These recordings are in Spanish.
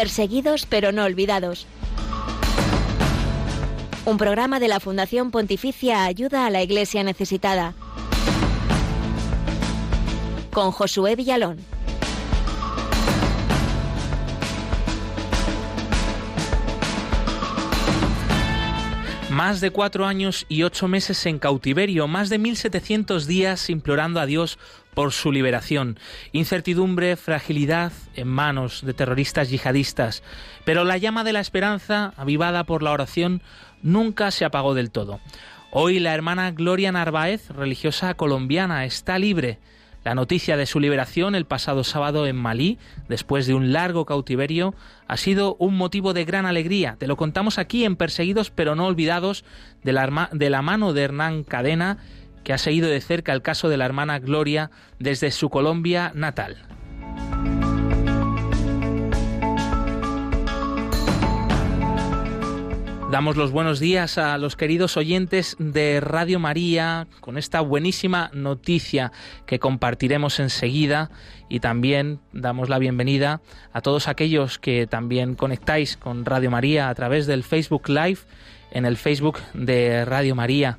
Perseguidos pero no olvidados. Un programa de la Fundación Pontificia Ayuda a la Iglesia Necesitada. Con Josué Villalón. Más de cuatro años y ocho meses en cautiverio, más de 1.700 días implorando a Dios por su liberación. Incertidumbre, fragilidad en manos de terroristas yihadistas. Pero la llama de la esperanza, avivada por la oración, nunca se apagó del todo. Hoy la hermana Gloria Narváez, religiosa colombiana, está libre la noticia de su liberación el pasado sábado en Malí, después de un largo cautiverio, ha sido un motivo de gran alegría. Te lo contamos aquí en Perseguidos pero no olvidados de la, de la mano de Hernán Cadena, que ha seguido de cerca el caso de la hermana Gloria desde su Colombia natal. Damos los buenos días a los queridos oyentes de Radio María con esta buenísima noticia que compartiremos enseguida y también damos la bienvenida a todos aquellos que también conectáis con Radio María a través del Facebook Live en el Facebook de Radio María.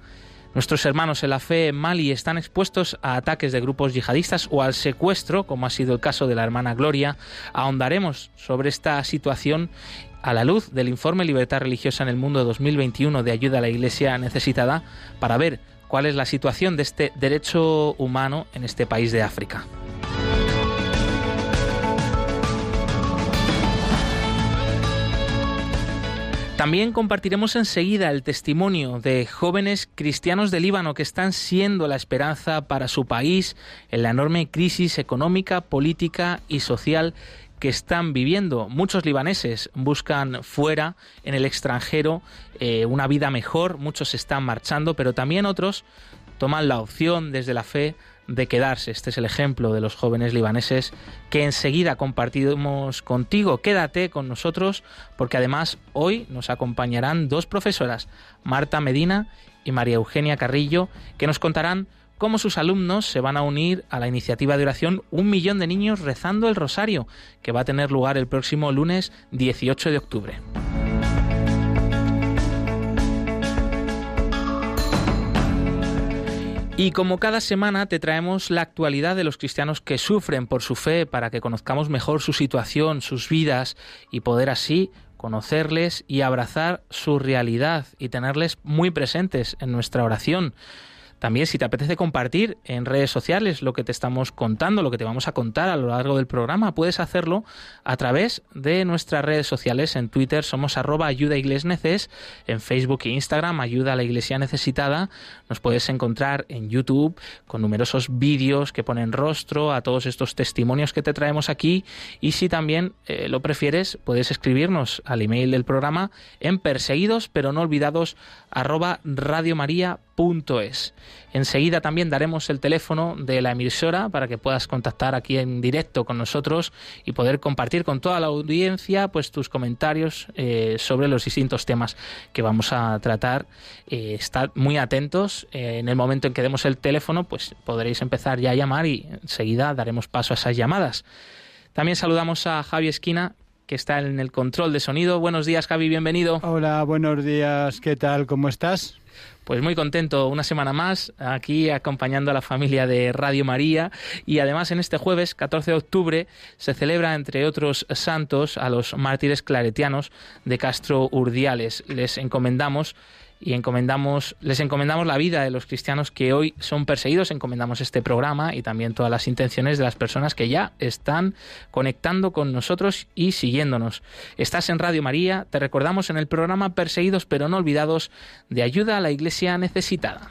Nuestros hermanos en la fe en Mali están expuestos a ataques de grupos yihadistas o al secuestro, como ha sido el caso de la hermana Gloria. Ahondaremos sobre esta situación a la luz del informe Libertad Religiosa en el Mundo 2021 de ayuda a la Iglesia necesitada para ver cuál es la situación de este derecho humano en este país de África. También compartiremos enseguida el testimonio de jóvenes cristianos de Líbano que están siendo la esperanza para su país en la enorme crisis económica, política y social que están viviendo. Muchos libaneses buscan fuera, en el extranjero, eh, una vida mejor, muchos están marchando, pero también otros toman la opción desde la fe de quedarse. Este es el ejemplo de los jóvenes libaneses que enseguida compartimos contigo. Quédate con nosotros porque además hoy nos acompañarán dos profesoras, Marta Medina y María Eugenia Carrillo, que nos contarán cómo sus alumnos se van a unir a la iniciativa de oración Un Millón de Niños Rezando el Rosario, que va a tener lugar el próximo lunes 18 de octubre. Y como cada semana te traemos la actualidad de los cristianos que sufren por su fe para que conozcamos mejor su situación, sus vidas y poder así conocerles y abrazar su realidad y tenerles muy presentes en nuestra oración. También si te apetece compartir en redes sociales lo que te estamos contando, lo que te vamos a contar a lo largo del programa, puedes hacerlo a través de nuestras redes sociales. En Twitter somos arroba ayuda neces, en Facebook e Instagram ayuda a la iglesia necesitada. Nos puedes encontrar en YouTube con numerosos vídeos que ponen rostro a todos estos testimonios que te traemos aquí. Y si también eh, lo prefieres, puedes escribirnos al email del programa en perseguidos pero no olvidados arroba radiomaria.com es. Enseguida también daremos el teléfono de la emisora para que puedas contactar aquí en directo con nosotros y poder compartir con toda la audiencia pues tus comentarios eh, sobre los distintos temas que vamos a tratar. Eh, estad muy atentos. Eh, en el momento en que demos el teléfono, pues podréis empezar ya a llamar y enseguida daremos paso a esas llamadas. También saludamos a Javi Esquina, que está en el control de sonido. Buenos días, Javi, bienvenido. Hola, buenos días, ¿qué tal? ¿Cómo estás? Pues muy contento una semana más aquí acompañando a la familia de Radio María y además en este jueves 14 de octubre se celebra entre otros santos a los mártires claretianos de Castro Urdiales. Les encomendamos y encomendamos, les encomendamos la vida de los cristianos que hoy son perseguidos, encomendamos este programa y también todas las intenciones de las personas que ya están conectando con nosotros y siguiéndonos. Estás en Radio María, te recordamos en el programa Perseguidos pero no olvidados de ayuda a la iglesia necesitada.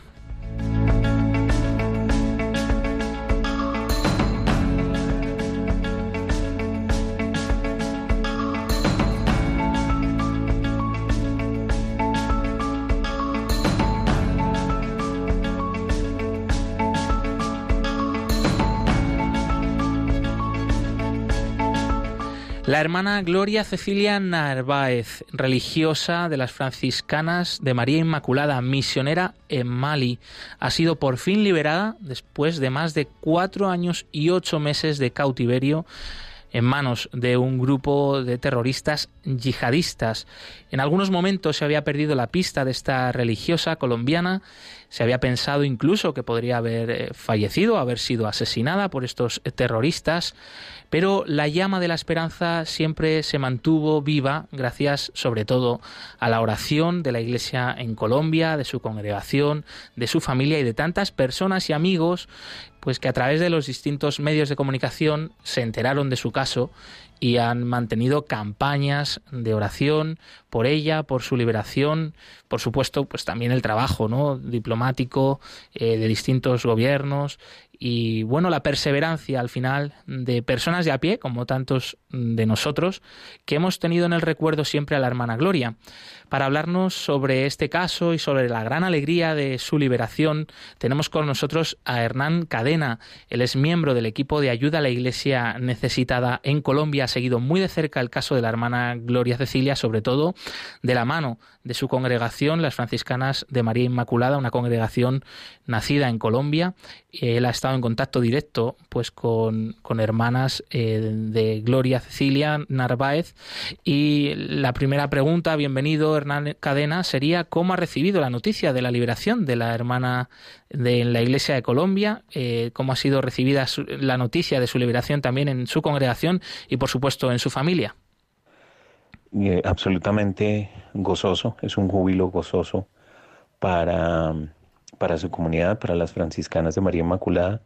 La hermana Gloria Cecilia Narváez, religiosa de las franciscanas de María Inmaculada, misionera en Mali, ha sido por fin liberada después de más de cuatro años y ocho meses de cautiverio en manos de un grupo de terroristas yihadistas. En algunos momentos se había perdido la pista de esta religiosa colombiana, se había pensado incluso que podría haber eh, fallecido, haber sido asesinada por estos terroristas, pero la llama de la esperanza siempre se mantuvo viva gracias sobre todo a la oración de la Iglesia en Colombia, de su congregación, de su familia y de tantas personas y amigos pues que a través de los distintos medios de comunicación se enteraron de su caso y han mantenido campañas de oración por ella, por su liberación, por supuesto, pues también el trabajo ¿no? diplomático eh, de distintos gobiernos y bueno, la perseverancia al final de personas de a pie, como tantos de nosotros, que hemos tenido en el recuerdo siempre a la hermana Gloria. Para hablarnos sobre este caso y sobre la gran alegría de su liberación, tenemos con nosotros a Hernán Cadena. Él es miembro del equipo de ayuda a la Iglesia necesitada en Colombia, ha seguido muy de cerca el caso de la hermana Gloria Cecilia, sobre todo de la mano de su congregación, las franciscanas de María Inmaculada, una congregación nacida en Colombia. Él ha estado en contacto directo pues con, hermanas eh, de Gloria Cecilia Narváez y la primera pregunta, bienvenido Hernán Cadena, sería cómo ha recibido la noticia de la liberación de la hermana de la Iglesia de Colombia, eh, cómo ha sido recibida la noticia de su liberación también en su congregación y por supuesto en su familia. Eh, absolutamente gozoso, es un júbilo gozoso para, para su comunidad, para las franciscanas de María Inmaculada,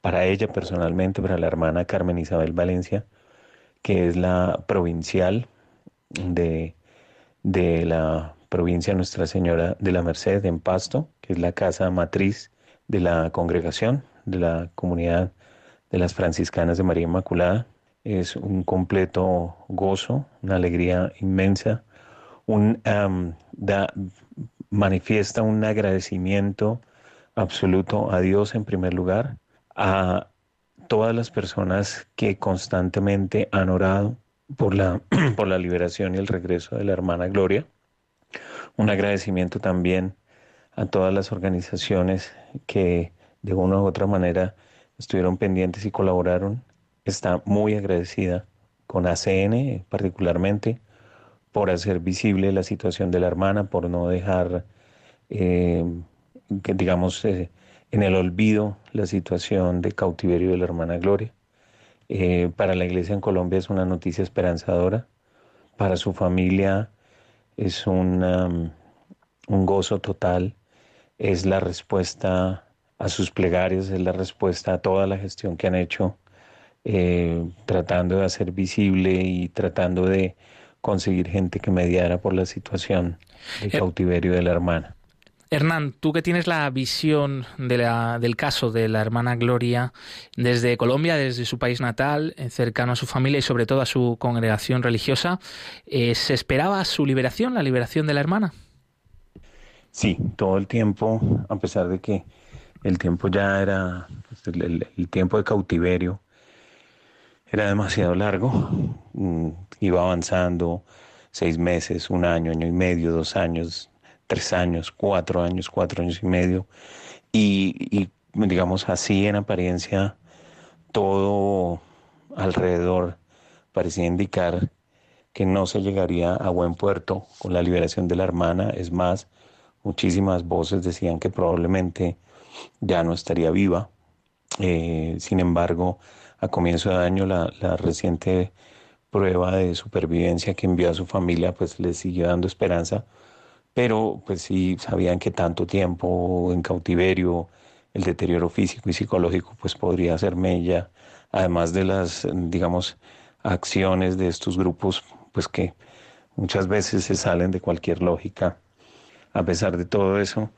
para ella personalmente, para la hermana Carmen Isabel Valencia, que es la provincial de, de la provincia Nuestra Señora de la Merced en Pasto, que es la casa matriz de la congregación, de la comunidad de las franciscanas de María Inmaculada. Es un completo gozo, una alegría inmensa, un, da, manifiesta un agradecimiento absoluto a Dios en primer lugar, a todas las personas que constantemente han orado por la, por la liberación y el regreso de la hermana Gloria, un agradecimiento también a todas las organizaciones que de una u otra manera estuvieron pendientes y colaboraron está muy agradecida con ACN particularmente por hacer visible la situación de la hermana, por no dejar, eh, que digamos, eh, en el olvido la situación de cautiverio de la hermana Gloria. Eh, para la iglesia en Colombia es una noticia esperanzadora, para su familia es un, um, un gozo total, es la respuesta a sus plegarias, es la respuesta a toda la gestión que han hecho eh, tratando de hacer visible y tratando de conseguir gente que mediara por la situación de eh, cautiverio de la hermana. Hernán, tú que tienes la visión del caso de la hermana Gloria desde Colombia, desde su país natal, eh, cercano a su familia y sobre todo a su congregación religiosa, ¿se esperaba su liberación, la liberación de la hermana? Sí, todo el tiempo, a pesar de que el tiempo ya era pues, el tiempo de cautiverio, era demasiado largo, mm, iba avanzando seis meses, un año, año y medio, dos años, tres años, cuatro años, cuatro años y medio, y, digamos así en apariencia todo alrededor parecía indicar que no se llegaría a buen puerto con la liberación de la hermana, es más, muchísimas voces decían que probablemente ya no estaría viva, eh, sin embargo, a comienzo de año la, reciente prueba de supervivencia que envió a su familia pues les siguió dando esperanza, pero pues sí sabían que tanto tiempo en cautiverio, el deterioro físico y psicológico pues podría ser mella, además de las digamos acciones de estos grupos pues que muchas veces se salen de cualquier lógica. A pesar de todo eso,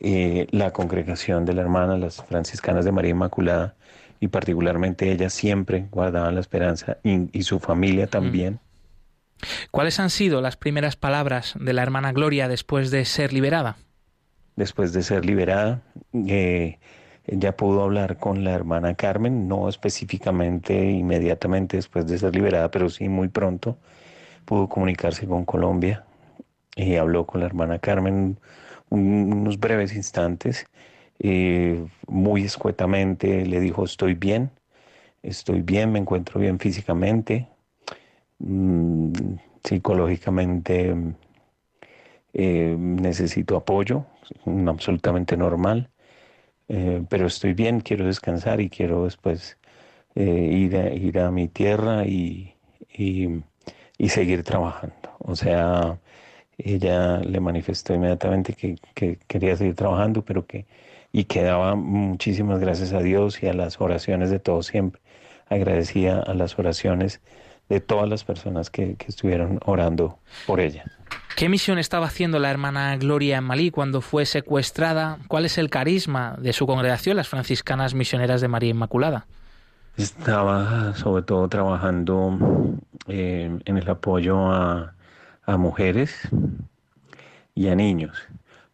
eh, la congregación de la hermana, las franciscanas de María Inmaculada, y particularmente ella siempre guardaban la esperanza y, su familia también. ¿Cuáles han sido las primeras palabras de la hermana Gloria después de ser liberada? Después de ser liberada, eh, ella pudo hablar con la hermana Carmen, no específicamente inmediatamente después de ser liberada, pero sí muy pronto pudo comunicarse con Colombia y habló con la hermana Carmen unos breves instantes muy escuetamente le dijo estoy bien, estoy bien, me encuentro bien físicamente, mm, psicológicamente eh, necesito apoyo, absolutamente normal, eh, pero estoy bien, quiero descansar y quiero después eh, ir, a, ir a mi tierra y, y, seguir trabajando. O sea, ella le manifestó inmediatamente que, que, quería seguir trabajando, pero que y que daba muchísimas gracias a Dios y a las oraciones de todos siempre. Agradecía a las oraciones de todas las personas que, que estuvieron orando por ella. ¿Qué misión estaba haciendo la hermana Gloria en Malí cuando fue secuestrada? ¿Cuál es el carisma de su congregación, las franciscanas misioneras de María Inmaculada? Estaba sobre todo trabajando eh, en el apoyo a, mujeres y a niños,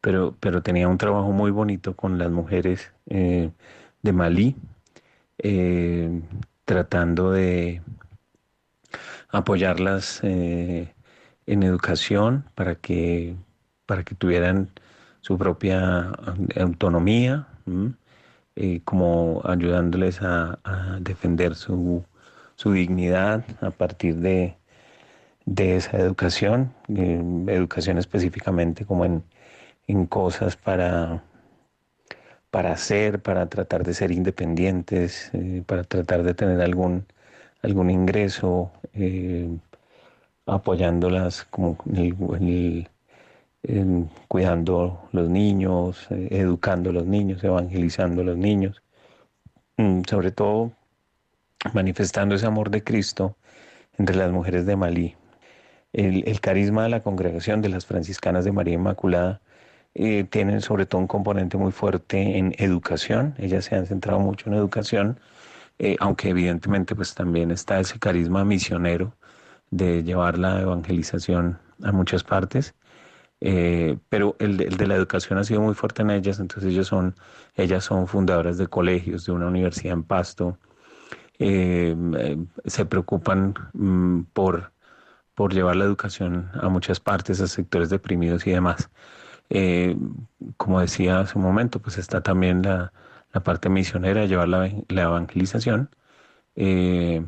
pero, pero tenía un trabajo muy bonito con las mujeres eh, de Malí, eh, tratando de apoyarlas en educación para que, para que tuvieran su propia autonomía, eh, como ayudándoles a, defender su, su, dignidad a partir de, de esa educación, eh, educación específicamente como en, en cosas para, para hacer, para tratar de ser independientes, eh, para tratar de tener algún, algún ingreso apoyándolas como en cuidando los niños, eh, educando a los niños, evangelizando a los niños, mm, sobre todo manifestando ese amor de Cristo entre las mujeres de Malí. El, carisma de la congregación de las franciscanas de María Inmaculada eh, tiene sobre todo un componente muy fuerte en educación, ellas se han centrado mucho en educación, eh, aunque evidentemente pues también está ese carisma misionero de llevar la evangelización a muchas partes. Eh, pero el de, la educación ha sido muy fuerte en ellas, entonces ellos son, ellas son fundadoras de colegios, de una universidad en Pasto, eh, eh, se preocupan mm, por, por llevar la educación a muchas partes, a sectores deprimidos y demás. como decía hace un momento, pues está también la, la parte misionera, llevar la, la evangelización, eh,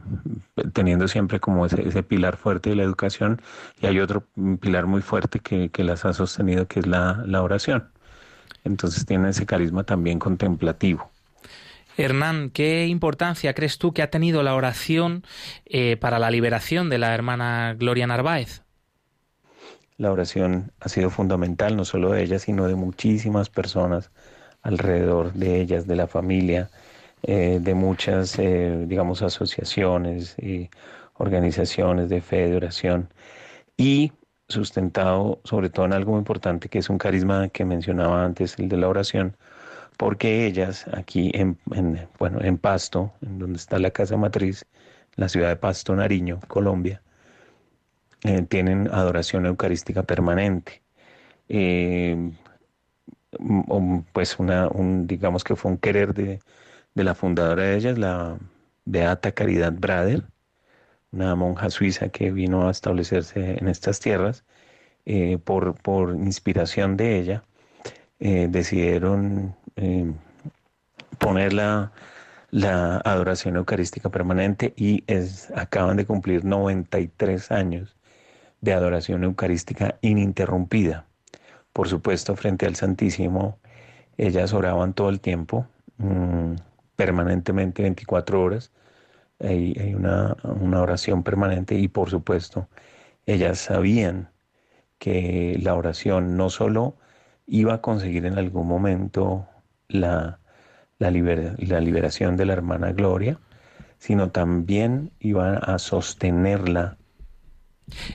teniendo siempre como ese, pilar fuerte de la educación y hay otro pilar muy fuerte que, las ha sostenido que es la, oración. Entonces tiene ese carisma también contemplativo. Hernán, ¿qué importancia crees tú que ha tenido la oración eh, para la liberación de la hermana Gloria Narváez? La oración ha sido fundamental, no solo de ella, sino de muchísimas personas alrededor de ellas, de la familia, eh, de muchas, eh, digamos, asociaciones y organizaciones de fe, de oración, y sustentado sobre todo en algo muy importante que es un carisma que mencionaba antes, el de la oración, porque ellas aquí en, bueno, en Pasto, en donde está la casa matriz, la ciudad de Pasto, Nariño, Colombia, eh, tienen adoración eucarística permanente. Pues una, un, digamos que fue un querer de, de la fundadora de ellas, la Beata Caridad Brader, una monja suiza que vino a establecerse en estas tierras, eh, por, por, inspiración de ella, eh, decidieron eh, poner la, la, adoración eucarística permanente y es, acaban de cumplir 93 años de adoración eucarística ininterrumpida. Por supuesto, frente al Santísimo, ellas oraban todo el tiempo. Mm, permanentemente 24 horas. Hay, una, oración permanente y por supuesto ellas sabían que la oración no solo iba a conseguir en algún momento la, la liberación de la hermana Gloria, sino también iba a sostenerla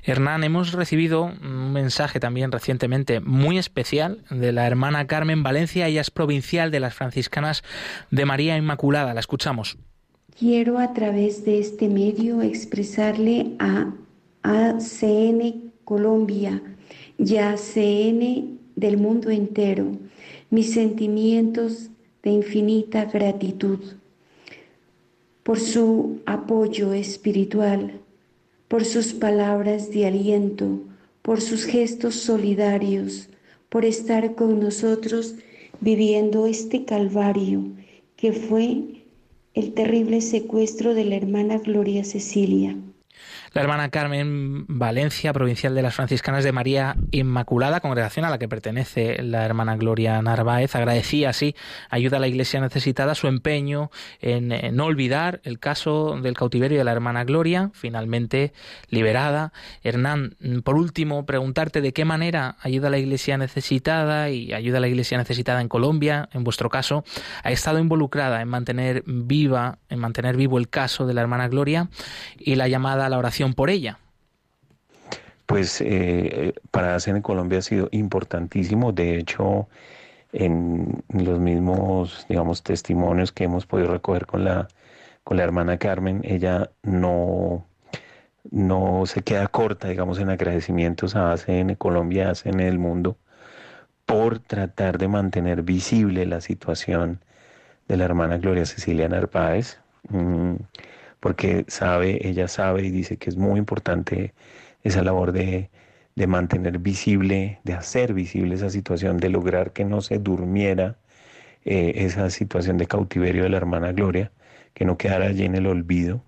Hernán, hemos recibido un mensaje también recientemente muy especial de la hermana Carmen Valencia, ella es provincial de las franciscanas de María Inmaculada. La escuchamos. Quiero a través de este medio expresarle a ACN Colombia y a ACN del mundo entero mis sentimientos de infinita gratitud por su apoyo espiritual por sus palabras de aliento, por sus gestos solidarios, por estar con nosotros viviendo este calvario que fue el terrible secuestro de la hermana Gloria Cecilia. La hermana Carmen Valencia, provincial de las franciscanas de María Inmaculada, congregación a la que pertenece la hermana Gloria Narváez, agradecía así ayuda a la iglesia necesitada su empeño en, no olvidar el caso del cautiverio de la hermana Gloria, finalmente liberada. Hernán, por último, preguntarte de qué manera ayuda a la iglesia necesitada y ayuda a la iglesia necesitada en Colombia, en vuestro caso, ha estado involucrada en mantener viva, en mantener vivo el caso de la hermana Gloria y la llamada a la oración por ella? Pues eh, para hacer en Colombia ha sido importantísimo. De hecho, en los mismos, digamos, testimonios que hemos podido recoger con la, con la hermana Carmen, ella no, no se queda corta, digamos, en agradecimientos a ACN Colombia, ACN el mundo, por tratar de mantener visible la situación de la hermana Gloria Cecilia Narváez. Mm, porque sabe, ella sabe y dice que es muy importante esa labor de, mantener visible, de hacer visible esa situación, de lograr que no se durmiera eh, esa situación de cautiverio de la hermana Gloria, que no quedara allí en el olvido.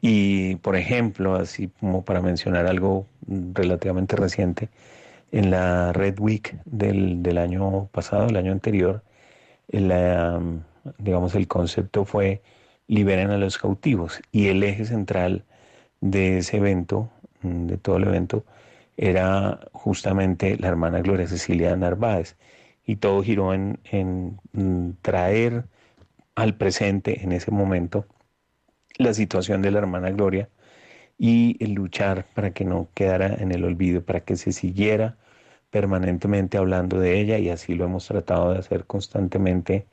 Y, por ejemplo, así como para mencionar algo relativamente reciente, en la Red Week del, del año pasado, el año anterior, la, digamos, el concepto fue liberen a los cautivos. Y el eje central de ese evento, mm, de todo el evento, era justamente la hermana Gloria Cecilia Narváez. Y todo giró en, mm, traer al presente en ese momento la situación de la hermana Gloria y luchar para que no quedara en el olvido, para que se siguiera permanentemente hablando de ella y así lo hemos tratado de hacer constantemente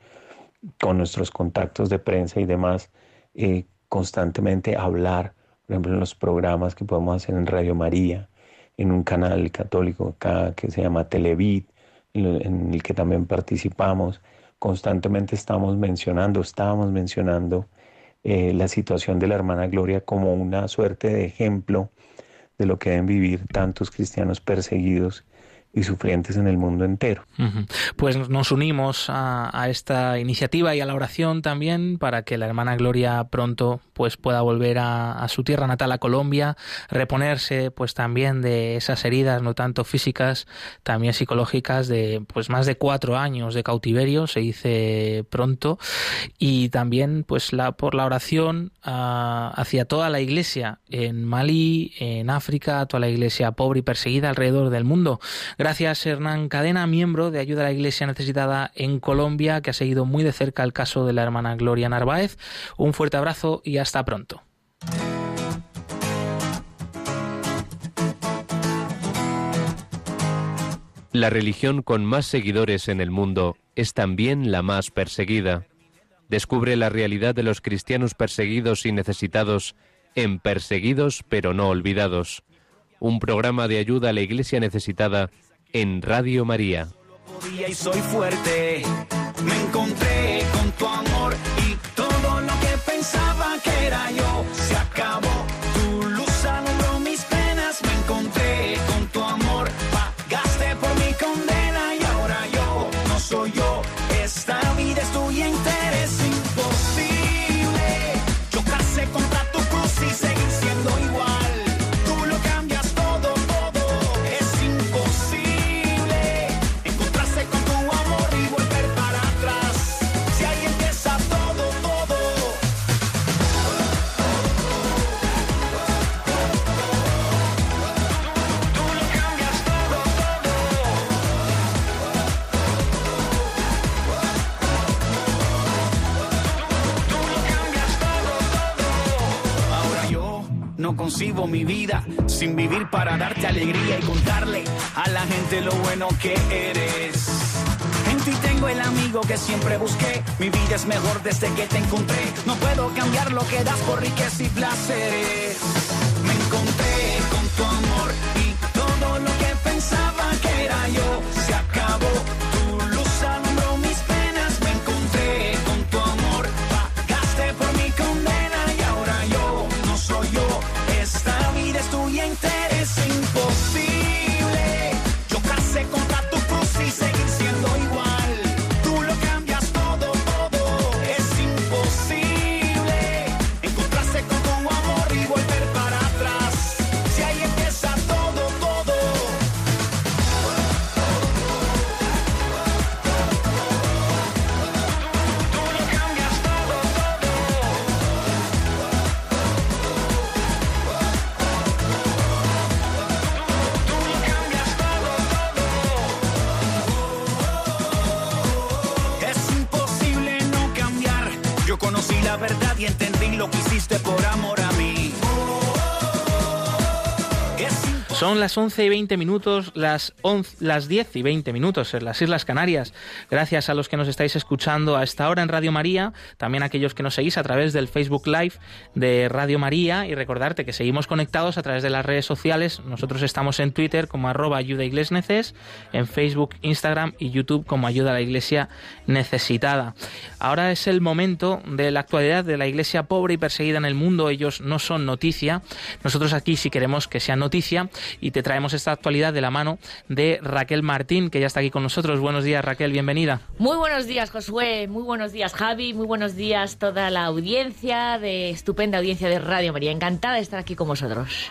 con nuestros contactos de prensa y demás, eh, constantemente hablar, por ejemplo, en los programas que podemos hacer en Radio María, en un canal católico acá que se llama Televid, en el que también participamos, constantemente estamos mencionando, estábamos mencionando eh, la situación de la hermana Gloria como una suerte de ejemplo de lo que deben vivir tantos cristianos perseguidos y sufrientes en el mundo entero. Pues nos unimos a, esta iniciativa y a la oración también para que la hermana Gloria pronto pues pueda volver a, su tierra natal, a Colombia, reponerse pues también de esas heridas no tanto físicas, también psicológicas de pues más de cuatro años de cautiverio, se dice pronto, y también pues la por la oración ah, hacia toda la iglesia en Mali, en África, toda la iglesia pobre y perseguida alrededor del mundo. Gracias Hernán Cadena, miembro de Ayuda a la Iglesia Necesitada en Colombia, que ha seguido muy de cerca el caso de la hermana Gloria Narváez. Un fuerte abrazo y hasta pronto. La religión con más seguidores en el mundo es también la más perseguida. Descubre la realidad de los cristianos perseguidos y necesitados en Perseguidos pero no olvidados, un programa de ayuda a la iglesia necesitada en Radio María. Concibo mi vida sin vivir para darte alegría y contarle a la gente lo bueno que eres. En ti tengo el amigo que siempre busqué. Mi vida es mejor desde que te encontré. No puedo cambiar lo que das por riqueza y placeres. Son las 11 y 20 minutos, las, 11, las 10 y 20 minutos en las Islas Canarias. Gracias a los que nos estáis escuchando a esta hora en Radio María, también a aquellos que nos seguís a través del Facebook Live de Radio María y recordarte que seguimos conectados a través de las redes sociales. Nosotros estamos en Twitter como arroba ayuda iglesias en Facebook, Instagram y YouTube como ayuda a la iglesia necesitada. Ahora es el momento de la actualidad de la iglesia pobre y perseguida en el mundo. Ellos no son noticia. Nosotros aquí sí queremos que sean noticia y te traemos esta actualidad de la mano de Raquel Martín, que ya está aquí con nosotros. Buenos días, Raquel, bienvenida. Muy buenos días, Josué. Muy buenos días, Javi. Muy buenos días toda la audiencia de estupenda audiencia de Radio María. Encantada de estar aquí con vosotros.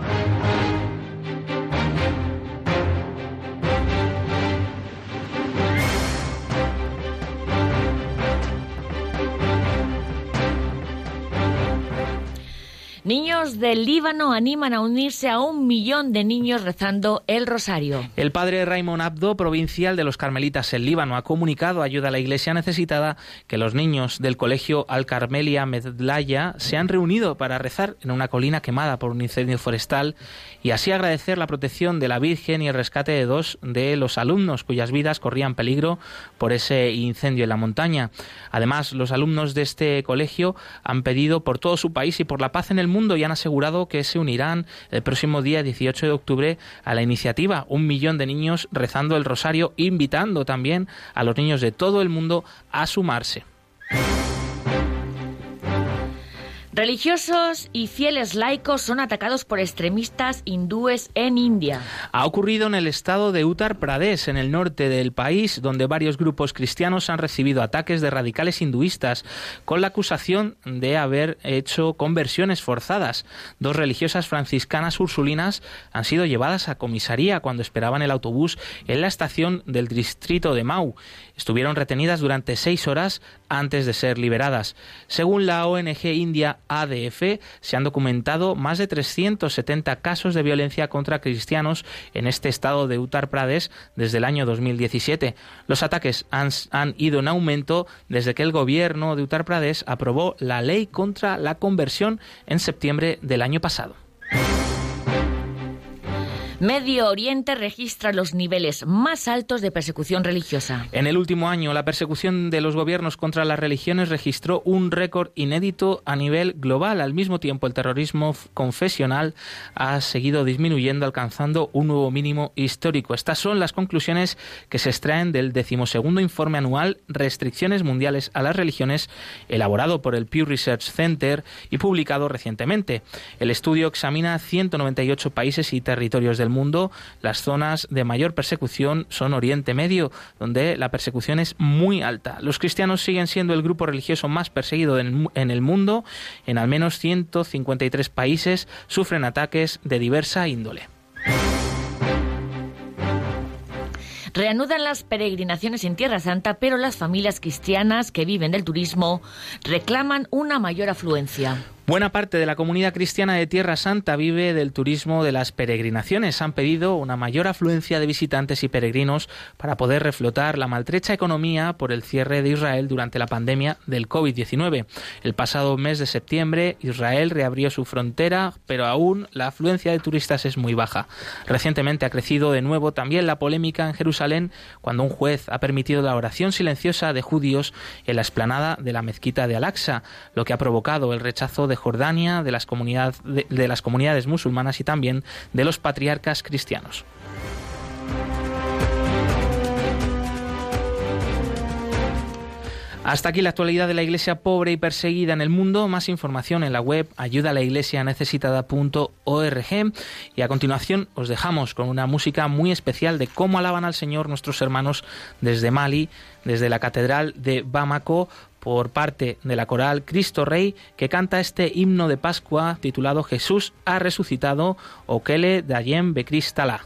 Niños del Líbano animan a unirse a un millón de niños rezando el rosario. El padre Raymond Abdo, provincial de los Carmelitas en Líbano, ha comunicado ayuda a la iglesia necesitada que los niños del colegio Al Carmelia Medlaya se han reunido para rezar en una colina quemada por un incendio forestal y así agradecer la protección de la Virgen y el rescate de dos de los alumnos cuyas vidas corrían peligro por ese incendio en la montaña. Además, los alumnos de este colegio han pedido por todo su país y por la paz en el mundo y han asegurado que se unirán el próximo día 18 de octubre a la iniciativa Un millón de niños rezando el rosario, invitando también a los niños de todo el mundo a sumarse. Religiosos y fieles laicos son atacados por extremistas hindúes en India. Ha ocurrido en el estado de Uttar Pradesh, en el norte del país, donde varios grupos cristianos han recibido ataques de radicales hinduistas con la acusación de haber hecho conversiones forzadas. Dos religiosas franciscanas ursulinas han sido llevadas a comisaría cuando esperaban el autobús en la estación del distrito de Mau. Estuvieron retenidas durante seis horas antes de ser liberadas. Según la ONG India ADF, se han documentado más de 370 casos de violencia contra cristianos en este estado de Uttar Pradesh desde el año 2017. Los ataques han, ido en aumento desde que el gobierno de Uttar Pradesh aprobó la ley contra la conversión en septiembre del año pasado. Medio Oriente registra los niveles más altos de persecución religiosa. En el último año, la persecución de los gobiernos contra las religiones registró un récord inédito a nivel global. Al mismo tiempo, el terrorismo confesional ha seguido disminuyendo, alcanzando un nuevo mínimo histórico. Estas son las conclusiones que se extraen del decimosegundo informe anual Restricciones Mundiales a las Religiones, elaborado por el Pew Research Center y publicado recientemente. El estudio examina 198 países y territorios del mundo, las zonas de mayor persecución son Oriente Medio, donde la persecución es muy alta. Los cristianos siguen siendo el grupo religioso más perseguido en el mundo. En al menos 153 países sufren ataques de diversa índole. Reanudan las peregrinaciones en Tierra Santa, pero las familias cristianas que viven del turismo reclaman una mayor afluencia. Buena parte de la comunidad cristiana de Tierra Santa vive del turismo de las peregrinaciones. Han pedido una mayor afluencia de visitantes y peregrinos para poder reflotar la maltrecha economía por el cierre de Israel durante la pandemia del COVID-19. El pasado mes de septiembre Israel reabrió su frontera, pero aún la afluencia de turistas es muy baja. Recientemente ha crecido de nuevo también la polémica en Jerusalén cuando un juez ha permitido la oración silenciosa de judíos en la explanada de la mezquita de Al-Aqsa, lo que ha provocado el rechazo de Jordania, de las, de, de las comunidades musulmanas y también de los patriarcas cristianos. Hasta aquí la actualidad de la iglesia pobre y perseguida en el mundo. Más información en la web ayudalaiglesianecesitada.org. Y a continuación os dejamos con una música muy especial de cómo alaban al Señor nuestros hermanos desde Mali, desde la Catedral de Bamako, por parte de la coral Cristo Rey, que canta este himno de Pascua titulado Jesús ha resucitado, Okele Dayem Bekristala.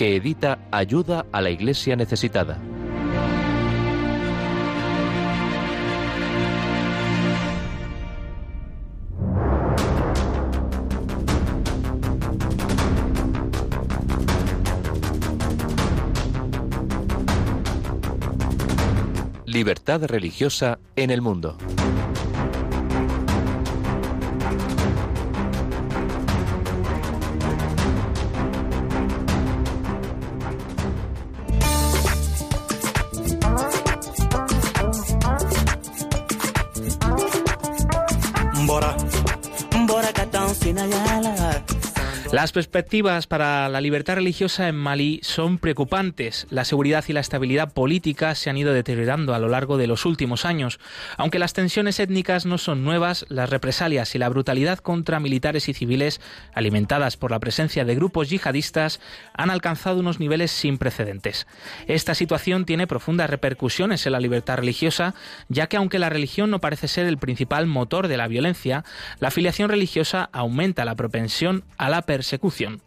que edita Ayuda a la Iglesia Necesitada. Libertad religiosa en el mundo. Can I Las perspectivas para la libertad religiosa en Mali son preocupantes. La seguridad y la estabilidad política se han ido deteriorando a lo largo de los últimos años. Aunque las tensiones étnicas no son nuevas, las represalias y la brutalidad contra militares y civiles, alimentadas por la presencia de grupos yihadistas, han alcanzado unos niveles sin precedentes. Esta situación tiene profundas repercusiones en la libertad religiosa, ya que aunque la religión no parece ser el principal motor de la violencia, la afiliación religiosa aumenta la propensión a la persecución persecución,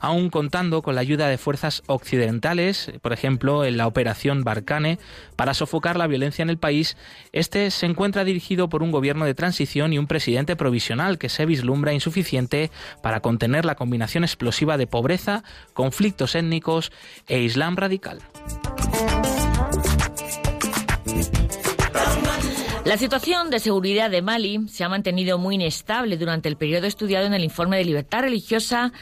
aún contando con la ayuda de fuerzas occidentales, por ejemplo, en la operación Barcane, para sofocar la violencia en el país. Este se encuentra dirigido por un gobierno de transición y un presidente provisional que se vislumbra insuficiente para contener la combinación explosiva de pobreza, conflictos étnicos e islam radical. La situación de seguridad de Mali se ha mantenido muy inestable durante el periodo estudiado en el informe de libertad religiosa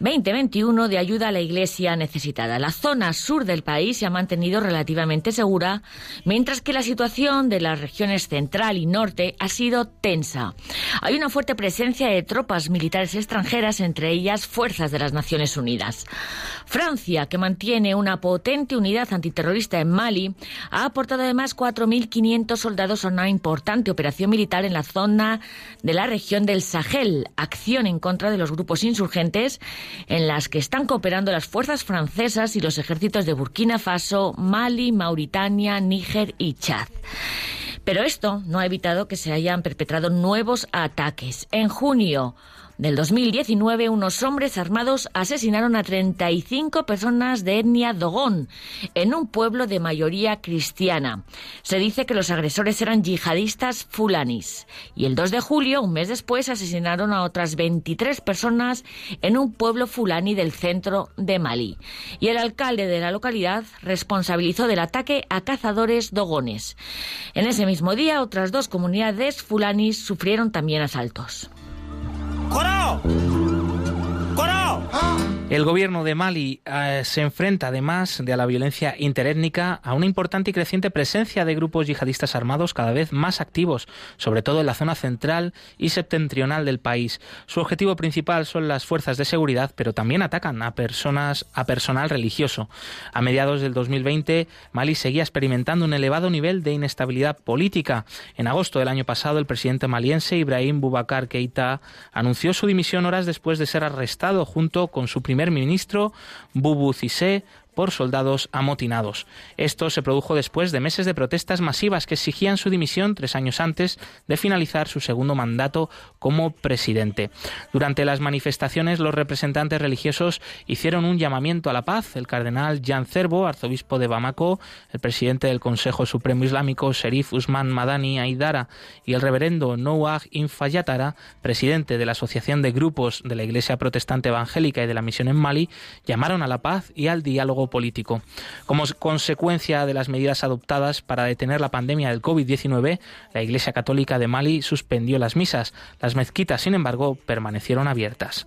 2021 de ayuda a la iglesia necesitada. La zona sur del país se ha mantenido relativamente segura, mientras que la situación de las regiones central y norte ha sido tensa. Hay una fuerte presencia de tropas militares extranjeras, entre ellas fuerzas de las Naciones Unidas. Francia, que mantiene una potente unidad antiterrorista en Mali, ha aportado además 4.500 soldados a una importante operación militar en la zona de la región del Sahel, acción en contra de los grupos insurgentes en las que están cooperando las fuerzas francesas y los ejércitos de Burkina Faso, Mali, Mauritania, Níger y Chad. Pero esto no ha evitado que se hayan perpetrado nuevos ataques. En junio, del 2019, unos hombres armados asesinaron a 35 personas de etnia Dogón en un pueblo de mayoría cristiana. Se dice que los agresores eran yihadistas fulanis. Y el 2 de julio, un mes después, asesinaron a otras 23 personas en un pueblo fulani del centro de Malí. Y el alcalde de la localidad responsabilizó del ataque a cazadores dogones. En ese mismo día, otras dos comunidades fulanis sufrieron también asaltos. করাও El gobierno de Mali eh, se enfrenta, además de a la violencia interétnica, a una importante y creciente presencia de grupos yihadistas armados cada vez más activos, sobre todo en la zona central y septentrional del país. Su objetivo principal son las fuerzas de seguridad, pero también atacan a personas, a personal religioso. A mediados del 2020, Mali seguía experimentando un elevado nivel de inestabilidad política. En agosto del año pasado, el presidente maliense Ibrahim Boubacar Keïta anunció su dimisión horas después de ser arrestado junto con su primer ministro, Boubou Cissé, por soldados amotinados. Esto se produjo después de meses de protestas masivas que exigían su dimisión tres años antes de finalizar su segundo mandato como presidente. Durante las manifestaciones, los representantes religiosos hicieron un llamamiento a la paz. El cardenal Jan Cervo, arzobispo de Bamako, el presidente del Consejo Supremo Islámico, Sherif Usman Madani Aidara, y el reverendo Noah Infayatara, presidente de la Asociación de Grupos de la Iglesia Protestante Evangélica y de la Misión en Mali, llamaron a la paz y al diálogo político. Como consecuencia de las medidas adoptadas para detener la pandemia del COVID-19, la Iglesia Católica de Mali suspendió las misas. Las mezquitas, sin embargo, permanecieron abiertas.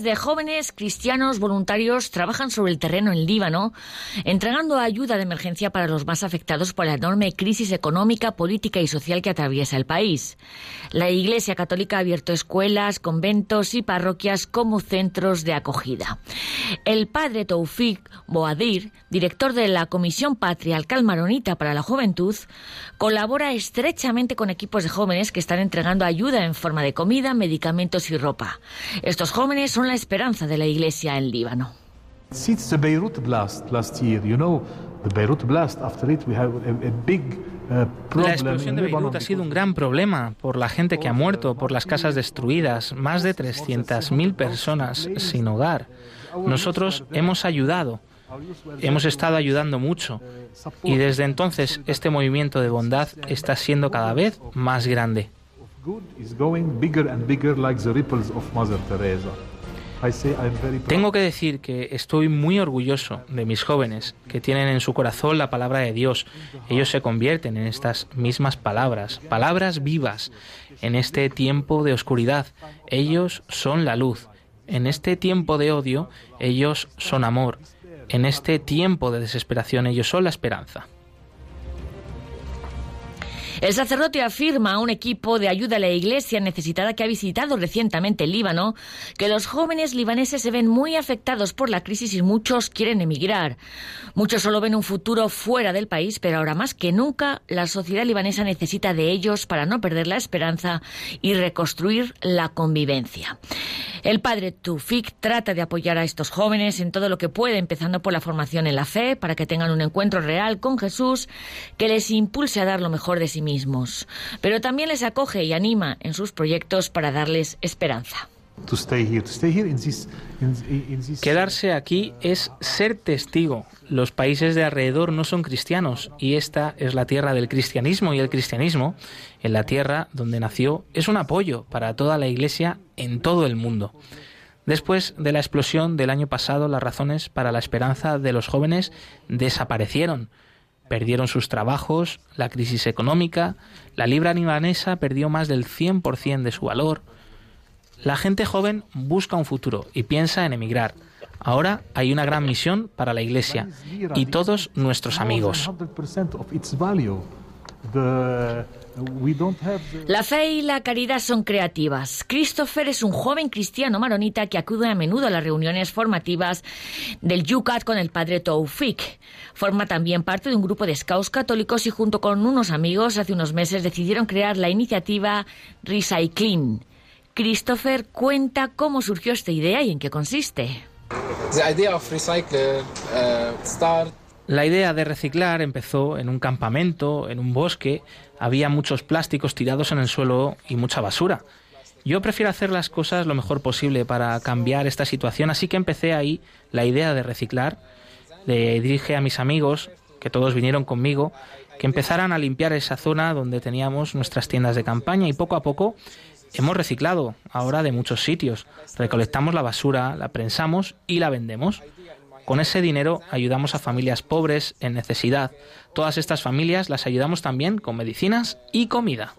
de jóvenes cristianos voluntarios trabajan sobre el terreno en Líbano, entregando ayuda de emergencia para los más afectados por la enorme crisis económica, política y social que atraviesa el país. La Iglesia Católica ha abierto escuelas, conventos y parroquias como centros de acogida. El padre Toufik Boadir, director de la Comisión Patriarcal Maronita para la Juventud, colabora estrechamente con equipos de jóvenes que están entregando ayuda en forma de comida, medicamentos y ropa. Estos jóvenes son la esperanza de la Iglesia en Líbano. La explosión de Beirut ha sido un gran problema por la gente que ha muerto, por las casas destruidas, más de 300.000 personas sin hogar. Nosotros hemos ayudado, hemos estado ayudando mucho y desde entonces este movimiento de bondad está siendo cada vez más grande. Tengo que decir que estoy muy orgulloso de mis jóvenes que tienen en su corazón la palabra de Dios. Ellos se convierten en estas mismas palabras, palabras vivas en este tiempo de oscuridad. Ellos son la luz. En este tiempo de odio, ellos son amor. En este tiempo de desesperación, ellos son la esperanza. El sacerdote afirma a un equipo de ayuda a la iglesia necesitada que ha visitado recientemente el Líbano que los jóvenes libaneses se ven muy afectados por la crisis y muchos quieren emigrar. Muchos solo ven un futuro fuera del país, pero ahora más que nunca la sociedad libanesa necesita de ellos para no perder la esperanza y reconstruir la convivencia. El padre Tufik trata de apoyar a estos jóvenes en todo lo que puede, empezando por la formación en la fe, para que tengan un encuentro real con Jesús que les impulse a dar lo mejor de sí mismos mismos, pero también les acoge y anima en sus proyectos para darles esperanza. Quedarse aquí es ser testigo. Los países de alrededor no son cristianos y esta es la tierra del cristianismo y el cristianismo, en la tierra donde nació, es un apoyo para toda la Iglesia en todo el mundo. Después de la explosión del año pasado, las razones para la esperanza de los jóvenes desaparecieron perdieron sus trabajos, la crisis económica, la libra libanesa perdió más del 100% de su valor. La gente joven busca un futuro y piensa en emigrar. Ahora hay una gran misión para la Iglesia y todos nuestros amigos. La fe y la caridad son creativas. Christopher es un joven cristiano maronita que acude a menudo a las reuniones formativas del Yucat con el padre Toufik. Forma también parte de un grupo de scouts católicos y junto con unos amigos hace unos meses decidieron crear la iniciativa Recycling. Christopher cuenta cómo surgió esta idea y en qué consiste. La idea de reciclar empezó en un campamento, en un bosque, había muchos plásticos tirados en el suelo y mucha basura. Yo prefiero hacer las cosas lo mejor posible para cambiar esta situación, así que empecé ahí la idea de reciclar. Le dije a mis amigos, que todos vinieron conmigo, que empezaran a limpiar esa zona donde teníamos nuestras tiendas de campaña y poco a poco hemos reciclado ahora de muchos sitios. Recolectamos la basura, la prensamos y la vendemos. Con ese dinero ayudamos a familias pobres en necesidad. Todas estas familias las ayudamos también con medicinas y comida.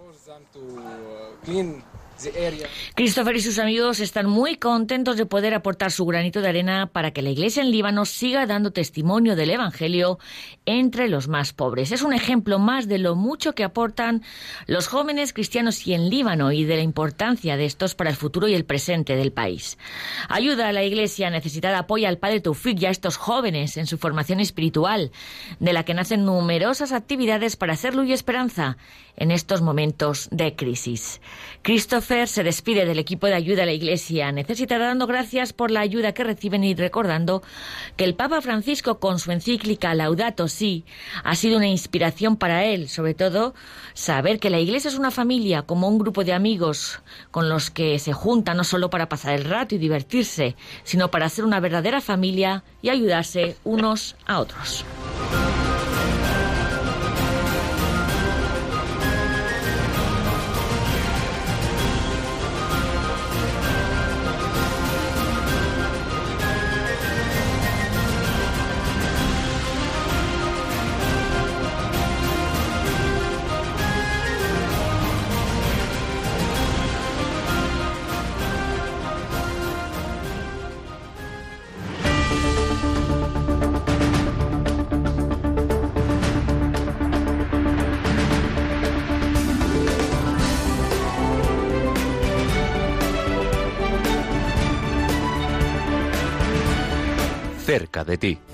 Christopher y sus amigos están muy contentos de poder aportar su granito de arena para que la iglesia en Líbano siga dando testimonio del Evangelio entre los más pobres. Es un ejemplo más de lo mucho que aportan los jóvenes cristianos y en Líbano y de la importancia de estos para el futuro y el presente del país. Ayuda a la iglesia necesitada, apoya al padre Tufik y a estos jóvenes en su formación espiritual, de la que nacen numerosas actividades para hacer luz y esperanza en estos momentos de crisis. Christopher se despide del equipo de ayuda a la Iglesia necesitada dando gracias por la ayuda que reciben y recordando que el Papa Francisco con su encíclica Laudato Si ha sido una inspiración para él, sobre todo saber que la Iglesia es una familia como un grupo de amigos con los que se junta no solo para pasar el rato y divertirse, sino para ser una verdadera familia y ayudarse unos a otros. Cerca de ti.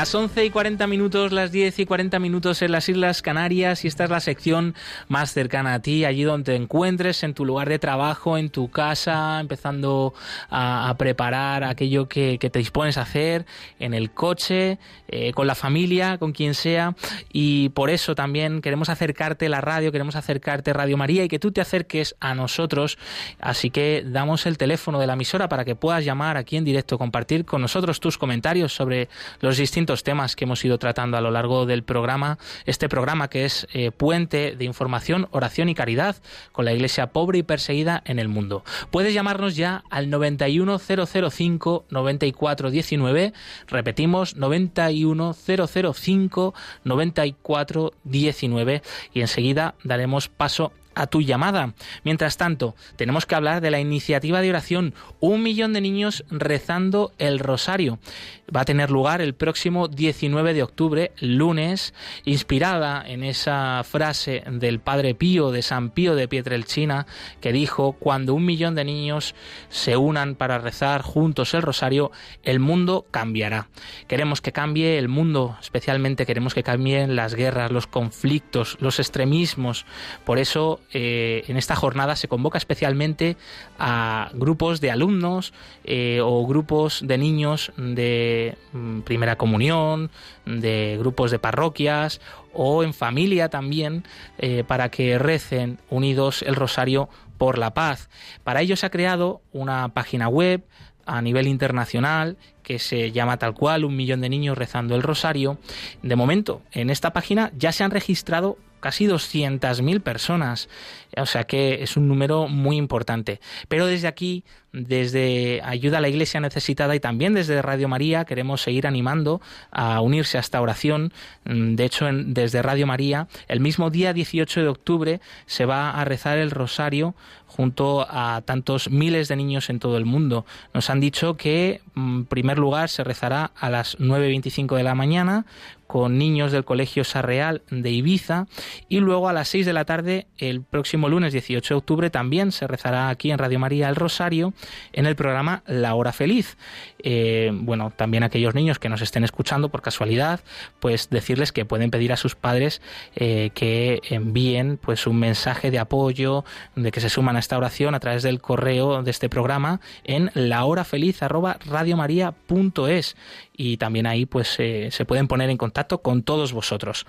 Las 11 y 40 minutos, las 10 y 40 minutos en las Islas Canarias y esta es la sección más cercana a ti, allí donde te encuentres, en tu lugar de trabajo, en tu casa, empezando a, preparar aquello que, te dispones a hacer, en el coche, eh, con la familia, con quien sea. Y por eso también queremos acercarte la radio, queremos acercarte Radio María y que tú te acerques a nosotros. Así que damos el teléfono de la emisora para que puedas llamar aquí en directo, compartir con nosotros tus comentarios sobre los distintos temas que hemos ido tratando a lo largo del programa, este programa que es eh, puente de información, oración y caridad con la iglesia pobre y perseguida en el mundo. Puedes llamarnos ya al 91005 9419, repetimos 91005 9419 y enseguida daremos paso a tu llamada. Mientras tanto, tenemos que hablar de la iniciativa de oración Un millón de niños rezando el rosario. Va a tener lugar el próximo 19 de octubre, lunes, inspirada en esa frase del Padre Pío de San Pío de Pietrelcina, que dijo, cuando un millón de niños se unan para rezar juntos el rosario, el mundo cambiará. Queremos que cambie el mundo, especialmente queremos que cambien las guerras, los conflictos, los extremismos. Por eso eh, en esta jornada se convoca especialmente a grupos de alumnos eh, o grupos de niños de mm, primera comunión, de grupos de parroquias o en familia también, eh, para que recen unidos el rosario por la paz. Para ello se ha creado una página web a nivel internacional que se llama tal cual un millón de niños rezando el rosario. De momento, en esta página ya se han registrado casi 200.000 personas. O sea que es un número muy importante. Pero desde aquí, desde Ayuda a la Iglesia Necesitada y también desde Radio María, queremos seguir animando a unirse a esta oración. Mm, de hecho, desde Radio María, el mismo día 18 de octubre se va a rezar el rosario junto a tantos miles de niños en todo el mundo. Nos han dicho que, mm, en primer lugar, se rezará a las 9.25 de la mañana con niños del Colegio Sarreal de Ibiza y luego a las 6 de la tarde el próximo lunes 18 de octubre también se rezará aquí en Radio María el Rosario en el programa La Hora Feliz. Eh, bueno, también aquellos niños que nos estén escuchando por casualidad, pues decirles que pueden pedir a sus padres eh, que envíen pues un mensaje de apoyo, de que se suman a esta oración a través del correo de este programa en lahorafeliz@radiomaria.es y también ahí pues eh, se pueden poner en contacto con todos vosotros.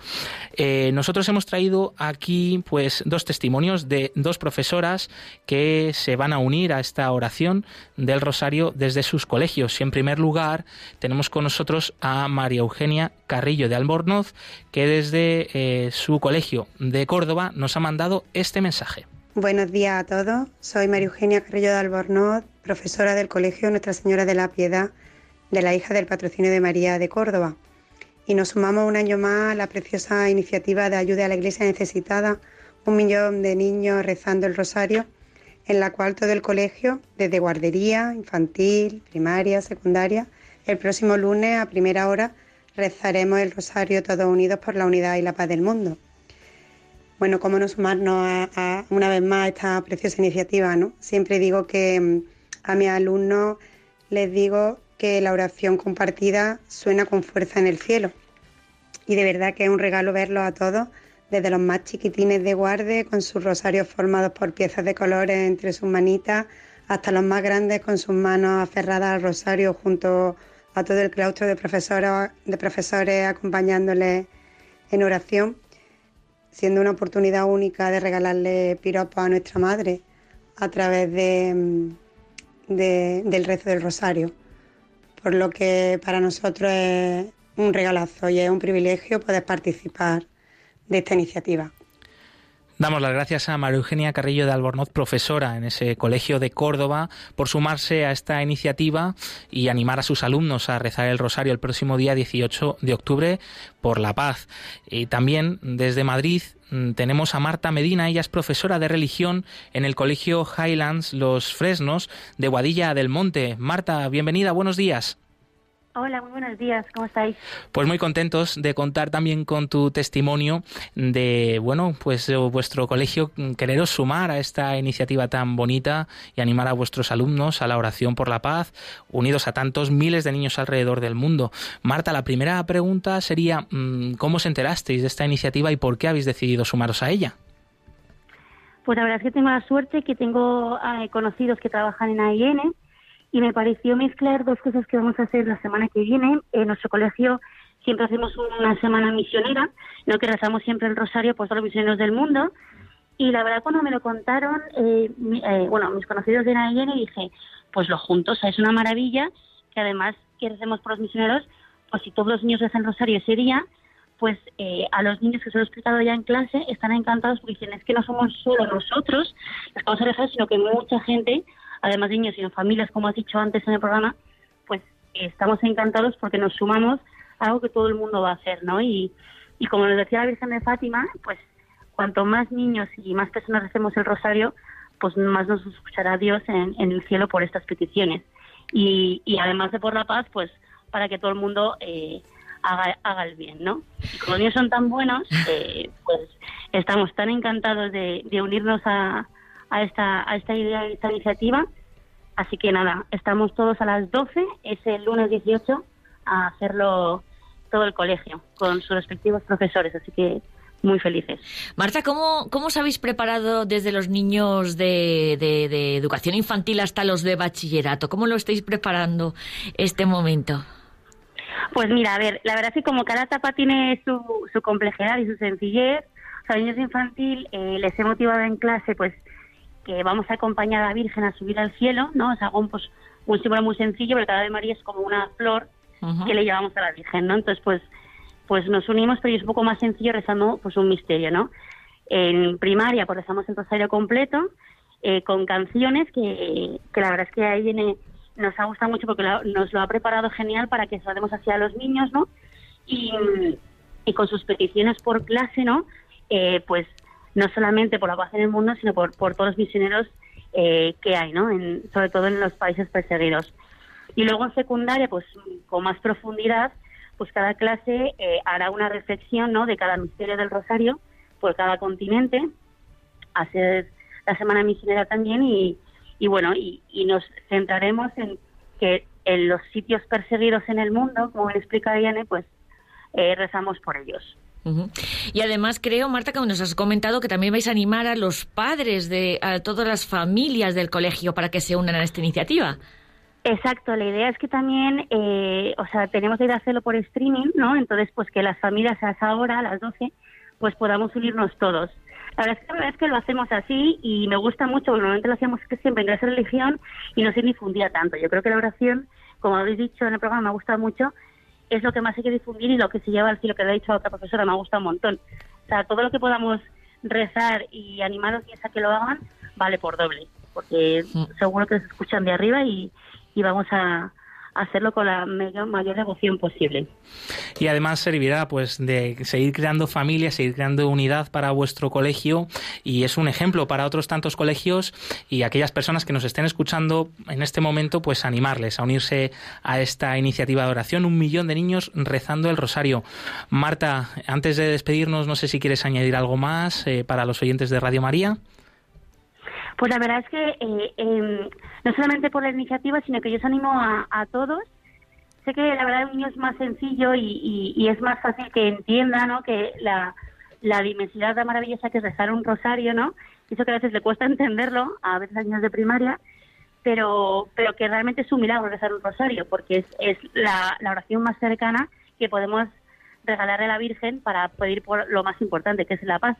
Eh, nosotros hemos traído aquí pues dos testimonios de dos profesoras que se van a unir a esta oración del rosario desde sus colegios. Y en primer lugar tenemos con nosotros a María Eugenia Carrillo de Albornoz que desde eh, su colegio de Córdoba nos ha mandado este mensaje. Buenos días a todos. Soy María Eugenia Carrillo de Albornoz, profesora del Colegio Nuestra Señora de la Piedad de la hija del patrocinio de María de Córdoba. Y nos sumamos un año más a la preciosa iniciativa de ayuda a la iglesia necesitada, un millón de niños rezando el rosario, en la cual todo el colegio, desde guardería, infantil, primaria, secundaria, el próximo lunes a primera hora rezaremos el rosario todos unidos por la unidad y la paz del mundo. Bueno, cómo no sumarnos a, una vez más a esta preciosa iniciativa, ¿no? Siempre digo que mm, a mis alumnos les digo que la oración compartida suena con fuerza en el cielo. Y de verdad que es un regalo verlo a todos, desde los más chiquitines de guarde con sus rosarios formados por piezas de colores entre sus manitas, hasta los más grandes con sus manos aferradas al rosario junto a todo el claustro de profesores, de profesores acompañándoles en oración, siendo una oportunidad única de regalarle piropos a nuestra madre a través de, del rezo del rosario por lo que para nosotros es un regalazo y es un privilegio poder participar de esta iniciativa. Damos las gracias a María Eugenia Carrillo de Albornoz, profesora en ese colegio de Córdoba, por sumarse a esta iniciativa y animar a sus alumnos a rezar el rosario el próximo día 18 de octubre por la paz. Y también desde Madrid mm, tenemos a Marta Medina, ella es profesora de religión en el colegio Highlands Los Fresnos de Guadilla del Monte. Marta, bienvenida, buenos días. Hola, muy buenos días, ¿cómo estáis? Pues muy contentos de contar también con tu testimonio de, bueno, pues eh, vuestro colegio, quereros sumar a esta iniciativa tan bonita y animar a vuestros alumnos a la oración por la paz, unidos a tantos miles de niños alrededor del mundo. Marta, la primera pregunta sería, mm, ¿cómo os enterasteis de esta iniciativa y por qué habéis decidido sumaros a ella? Pues la verdad es que tengo la suerte que tengo eh, conocidos que trabajan en AIN y me pareció mezclar dos cosas que vamos a hacer la semana que viene. En nuestro colegio siempre hacemos una semana misionera, ¿no? que rezamos siempre el rosario por todos los misioneros del mundo. Y la verdad, cuando me lo contaron, eh, eh, bueno, mis conocidos de y dije, pues lo juntos, es una maravilla que además que recemos por los misioneros, pues si todos los niños rezan rosario ese día, pues eh, a los niños que se lo he explicado ya en clase están encantados porque dicen, es que no somos solo nosotros los que vamos a rezar, sino que mucha gente además de niños, sino familias, como has dicho antes en el programa, pues estamos encantados porque nos sumamos a algo que todo el mundo va a hacer, ¿no? Y, y como nos decía la Virgen de Fátima, pues cuanto más niños y más personas hacemos el rosario, pues más nos escuchará Dios en, el cielo por estas peticiones. Y, y, además de por la paz, pues para que todo el mundo eh, haga, haga el bien, ¿no? Y como los niños son tan buenos, eh, pues estamos tan encantados de, de unirnos a, a esta, a esta idea, a esta iniciativa. Así que nada, estamos todos a las 12, es el lunes 18, a hacerlo todo el colegio con sus respectivos profesores, así que muy felices. Marta, ¿cómo, cómo os habéis preparado desde los niños de, de, educación infantil hasta los de bachillerato? ¿Cómo lo estáis preparando este momento? Pues mira, a ver, la verdad es que como cada etapa tiene su, su complejidad y su sencillez, a niños de infantil eh, les he motivado en clase pues que vamos a acompañar a la Virgen a subir al cielo, ¿no? Es algo pues, un símbolo muy sencillo, pero cada Ave María es como una flor que le llevamos a la Virgen, ¿no? Entonces, pues, pues nos unimos, pero es un poco más sencillo rezando pues un misterio, ¿no? En primaria, pues rezamos el rosario completo, eh, con canciones que, que la verdad es que ahí viene, nos ha gustado mucho porque nos lo ha preparado genial para que se lo demos hacia los niños, ¿no? Y, y con sus peticiones por clase, ¿no? Eh, pues no solamente por la paz en el mundo, sino por, por todos los misioneros eh, que hay, ¿no? En, sobre todo en los países perseguidos. Y luego en secundaria, pues con más profundidad, pues cada clase eh, hará una reflexión, ¿no? De cada misterio del Rosario por cada continente, hacer la semana misionera también y, y bueno, y, nos centraremos en que en los sitios perseguidos en el mundo, como me explica Diane, pues eh, rezamos por ellos. Y además creo, Marta, que nos has comentado que también vais a animar a los padres de a todas las familias del colegio para que se unan a esta iniciativa. Exacto, la idea es que también, eh, o sea, tenemos que ir a hacerlo por streaming, ¿no? Entonces, pues que las familias a esa hora, a las 12, pues podamos unirnos todos. La verdad, es que, la verdad es que lo hacemos así y me gusta mucho, porque normalmente lo hacíamos que siempre en esa religión y no se difundía tanto. Yo creo que la oración, como habéis dicho en el programa, me ha gustado mucho, es lo que más hay que difundir y lo que se lleva al cielo, que le ha dicho a otra profesora, me ha gustado un montón. O sea, todo lo que podamos rezar y animaros a que lo hagan, vale por doble, porque mm. seguro que se escuchan de arriba y, y vamos a, hacerlo con la mayor, devoción posible. Y además servirá pues de seguir creando familias, seguir creando unidad para vuestro colegio y es un ejemplo para otros tantos colegios y aquellas personas que nos estén escuchando en este momento pues animarles a unirse a esta iniciativa de oración. Un millón de niños rezando el rosario. Marta, antes de despedirnos, no sé si quieres añadir algo más eh, para los oyentes de Radio María. Pues la verdad es que eh, em, no solamente por la iniciativa, sino que yo os animo a, todos. Sé que la verdad el niño es más sencillo y, es más fácil que entienda, ¿no? Que la, la dimensidad de maravillosa que es rezar un rosario, ¿no? Eso que a veces le cuesta entenderlo, a veces a niños de primaria, pero, pero que realmente es un milagro rezar un rosario, porque es, es la, la oración más cercana que podemos regalarle a la Virgen para pedir por lo más importante, que es la paz.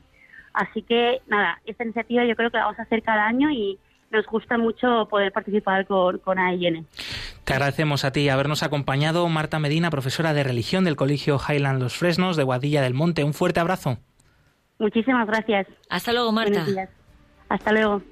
Así que, nada, esta iniciativa yo creo que la vamos a hacer cada año y nos gusta mucho poder participar con, con AIN. Te agradecemos a ti habernos acompañado, Marta Medina, profesora de religión del Colegio Highland Los Fresnos de Guadilla del Monte. Un fuerte abrazo. Muchísimas gracias. Hasta luego, Marta. Hasta luego.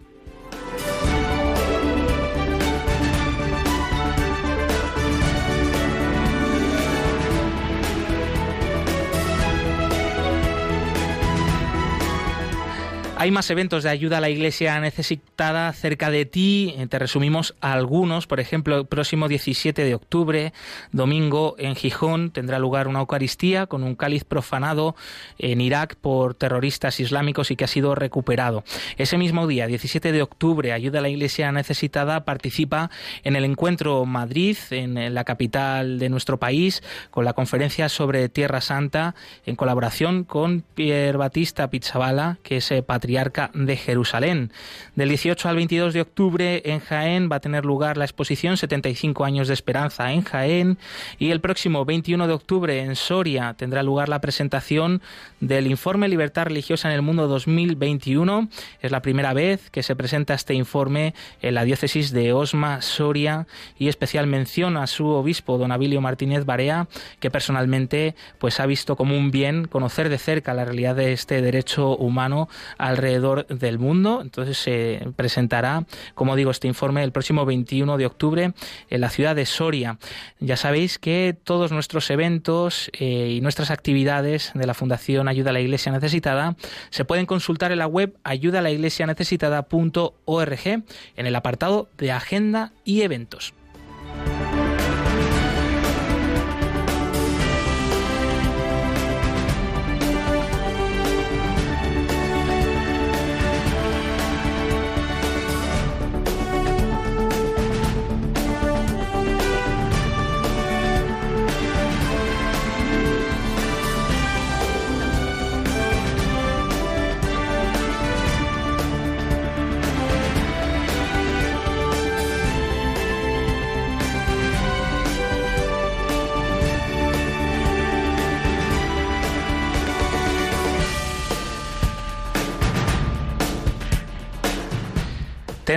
Hay más eventos de ayuda a la iglesia necesitada cerca de ti. Te resumimos algunos. Por ejemplo, el próximo 17 de octubre, domingo, en Gijón, tendrá lugar una Eucaristía con un cáliz profanado en Irak por terroristas islámicos y que ha sido recuperado. Ese mismo día, 17 de octubre, Ayuda a la Iglesia Necesitada participa en el encuentro Madrid, en la capital de nuestro país, con la conferencia sobre Tierra Santa, en colaboración con Pierre Batista Pizzabala, que es eh, patriarca de Jerusalén. Del 18 al 22 de octubre en Jaén va a tener lugar la exposición 75 años de esperanza en Jaén y el próximo 21 de octubre en Soria tendrá lugar la presentación del informe Libertad Religiosa en el Mundo 2021. Es la primera vez que se presenta este informe en la diócesis de Osma, Soria y especial mención a su obispo don Abilio Martínez Barea que personalmente pues ha visto como un bien conocer de cerca la realidad de este derecho humano al alrededor del mundo. Entonces se presentará, como digo, este informe el próximo 21 de octubre en la ciudad de Soria. Ya sabéis que todos nuestros eventos eh, y nuestras actividades de la Fundación Ayuda a la Iglesia Necesitada se pueden consultar en la web ayudalaiglesianecesitada.org en el apartado de Agenda y Eventos.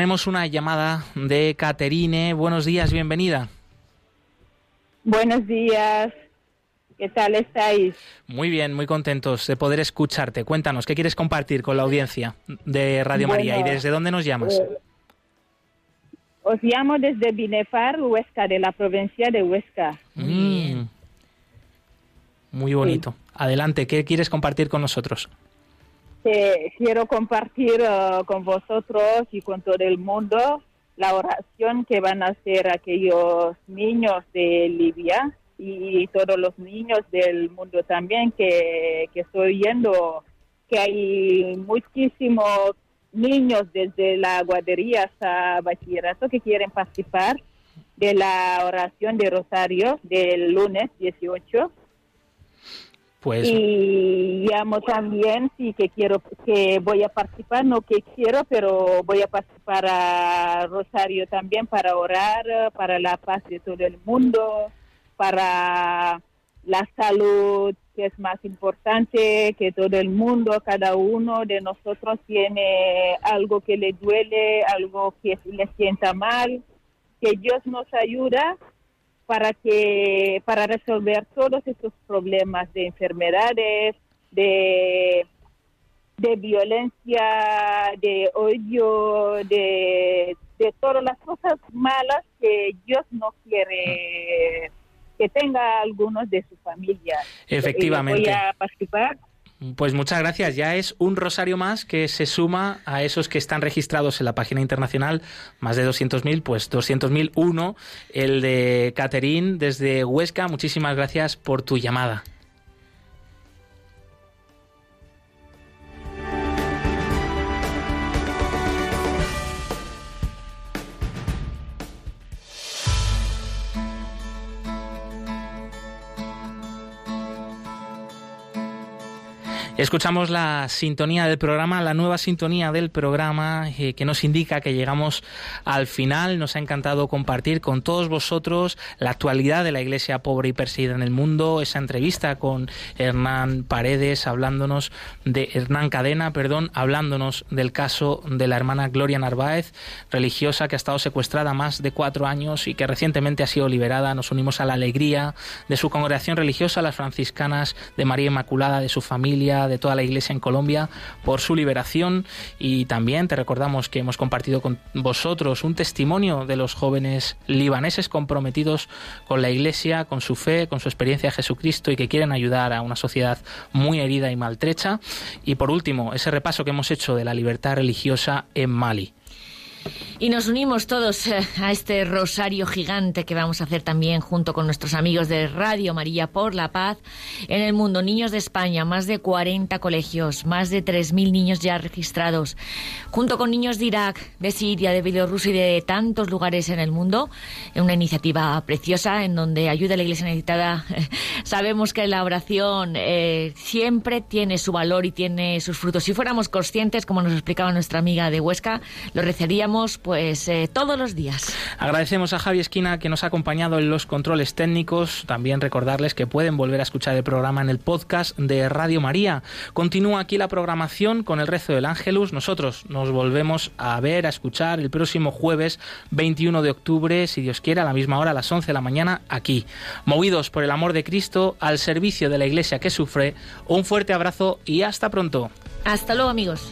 Tenemos una llamada de Caterine. Buenos días, bienvenida. Buenos días. ¿Qué tal estáis? Muy bien, muy contentos de poder escucharte. Cuéntanos, ¿qué quieres compartir con la audiencia de Radio María y desde dónde nos llamas? Eh, os llamo desde Binefar, Huesca, de la provincia de Huesca. Muy, muy bonito. Adelante, ¿qué quieres compartir con nosotros? Quiero compartir uh, con vosotros y con todo el mundo la oración que van a hacer aquellos niños de Libia y todos los niños del mundo también que, que estoy viendo que hay muchísimos niños desde la guardería hasta bachillerato que quieren participar de la oración de Rosario del lunes 18 pues... Y llamo también, sí, que quiero, que voy a participar, no que quiero, pero voy a participar a Rosario también para orar, para la paz de todo el mundo, para la salud, que es más importante, que todo el mundo, cada uno de nosotros tiene algo que le duele, algo que le sienta mal, que Dios nos ayuda para que para resolver todos estos problemas de enfermedades, de, de violencia, de odio, de, de todas las cosas malas que Dios no quiere que tenga algunos de su familia. Efectivamente. Voy a participar pues muchas gracias. Ya es un rosario más que se suma a esos que están registrados en la página internacional, más de 200.000, pues 200.001, el de Caterín desde Huesca. Muchísimas gracias por tu llamada. Escuchamos la sintonía del programa, la nueva sintonía del programa eh, que nos indica que llegamos al final. Nos ha encantado compartir con todos vosotros la actualidad de la iglesia pobre y perseguida en el mundo, esa entrevista con Hernán Paredes hablándonos de Hernán Cadena, perdón, hablándonos del caso de la hermana Gloria Narváez, religiosa que ha estado secuestrada más de cuatro años y que recientemente ha sido liberada. Nos unimos a la alegría de su congregación religiosa, las franciscanas de María Inmaculada, de su familia de toda la Iglesia en Colombia por su liberación y también te recordamos que hemos compartido con vosotros un testimonio de los jóvenes libaneses comprometidos con la Iglesia, con su fe, con su experiencia de Jesucristo y que quieren ayudar a una sociedad muy herida y maltrecha. Y por último, ese repaso que hemos hecho de la libertad religiosa en Mali. Y nos unimos todos eh, a este rosario gigante que vamos a hacer también junto con nuestros amigos de Radio María por la Paz en el mundo. Niños de España, más de 40 colegios, más de 3.000 niños ya registrados, junto con niños de Irak, de Siria, de Bielorrusia y de tantos lugares en el mundo, una iniciativa preciosa en donde ayuda a la Iglesia necesitada. Sabemos que la oración eh, siempre tiene su valor y tiene sus frutos. Si fuéramos conscientes, como nos explicaba nuestra amiga de Huesca, lo rezaríamos pues eh, todos los días. Agradecemos a Javi Esquina que nos ha acompañado en los controles técnicos. También recordarles que pueden volver a escuchar el programa en el podcast de Radio María. Continúa aquí la programación con el rezo del Ángelus. Nosotros nos volvemos a ver, a escuchar el próximo jueves 21 de octubre, si Dios quiere, a la misma hora, a las 11 de la mañana, aquí. Movidos por el amor de Cristo, al servicio de la Iglesia que sufre, un fuerte abrazo y hasta pronto. Hasta luego amigos.